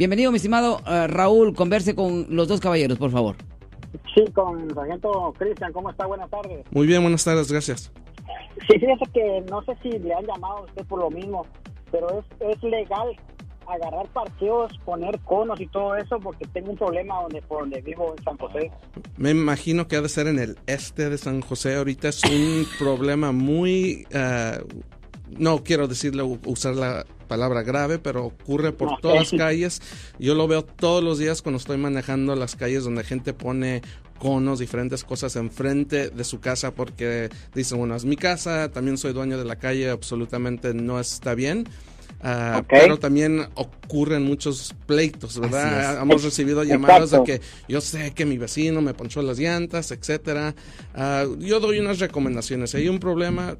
Bienvenido, mi estimado eh, Raúl. Converse con los dos caballeros, por favor. Sí, con el sargento Cristian. ¿Cómo está? Buenas tardes. Muy bien, buenas tardes, gracias. Sí, fíjese que no sé si le han llamado a usted por lo mismo, pero es, es legal agarrar parqueos, poner conos y todo eso, porque tengo un problema donde por donde vivo en San José. Me imagino que ha de ser en el este de San José. Ahorita es un problema muy... eh, no quiero decirle, usar la palabra grave, pero ocurre por todas las calles. Yo lo veo todos los días cuando estoy manejando las calles donde gente pone conos, diferentes cosas enfrente de su casa porque dicen, bueno, es mi casa, también soy dueño de la calle, absolutamente no está bien. Ah, Ok. Pero también ocurren muchos pleitos, ¿verdad? Hemos recibido llamadas de Exacto. que yo sé que mi vecino me ponchó las llantas, etcétera. Ah, yo doy unas recomendaciones. Si hay un problema,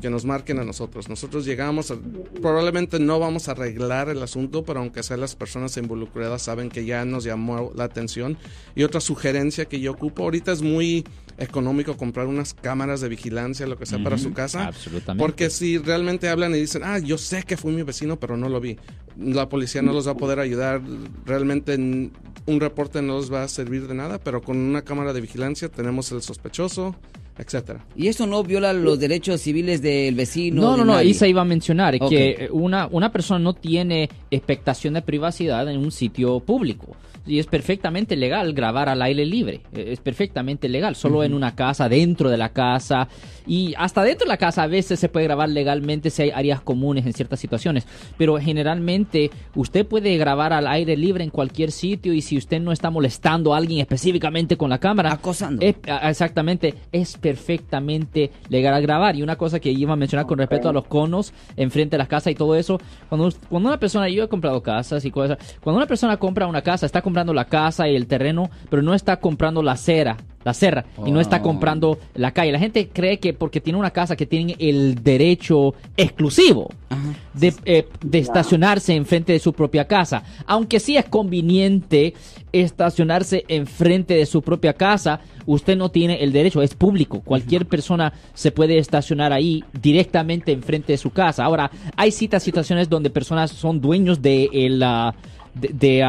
que nos marquen a nosotros. Nosotros llegamos, a- probablemente no vamos a arreglar el asunto, pero aunque sea las personas involucradas saben que ya nos llamó la atención. Y otra sugerencia que yo ocupo, ahorita es muy económico comprar unas cámaras de vigilancia, lo que sea, para su casa. Absolutamente. Porque si realmente hablan y dicen, ah, yo sé que fue mi vecino, pero no lo vi, la policía no los va a poder ayudar. Realmente un reporte no les va a servir de nada, pero con una cámara de vigilancia tenemos el sospechoso, etcétera. Y esto no viola los derechos civiles del vecino. No, de no, no, y se iba a mencionar que una, una persona no tiene expectación de privacidad en un sitio público. Y es perfectamente legal grabar al aire libre. Eh, Es perfectamente legal. Solo en una casa, dentro de la casa. Y hasta dentro de la casa a veces se puede grabar legalmente si hay áreas comunes en ciertas situaciones. Pero generalmente usted puede grabar al aire libre en cualquier sitio. Y si usted no está molestando a alguien específicamente con la cámara. Acosando. es- exactamente. Es perfectamente legal grabar. Y una cosa que iba a mencionar con respecto a los conos enfrente de las casas y todo eso. Cuando, cuando una persona, yo he comprado casas y cosas. Cuando una persona compra una casa, está comprando la casa y el terreno, pero no está comprando la acera. La serra y no está Oh. comprando la calle. La gente cree que porque tiene una casa que tienen el derecho exclusivo Ajá. de, eh, de estacionarse enfrente de su propia casa. Aunque sí es conveniente estacionarse enfrente de su propia casa, usted no tiene el derecho, es público. Cualquier persona se puede estacionar ahí directamente enfrente de su casa. Ahora, hay citas situaciones donde personas son dueños de el, ah, de,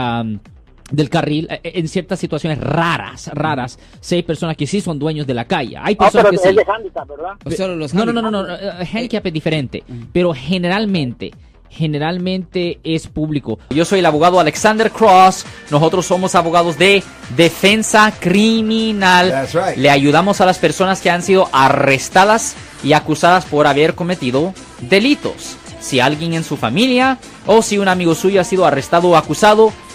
del carril eh, en ciertas situaciones raras, raras. Hay personas que sí son dueños de la calle. Hay Ah, personas pero que es sí. de handicap, ¿verdad? O solo los No, no, no, no, no, no, eh, handicap es diferente, pero generalmente, generalmente es público. Yo soy el abogado Alexander Cross, nosotros somos abogados de defensa criminal. That's right. Le ayudamos a las personas que han sido arrestadas y acusadas por haber cometido delitos. Si alguien en su familia o si un amigo suyo ha sido arrestado o acusado,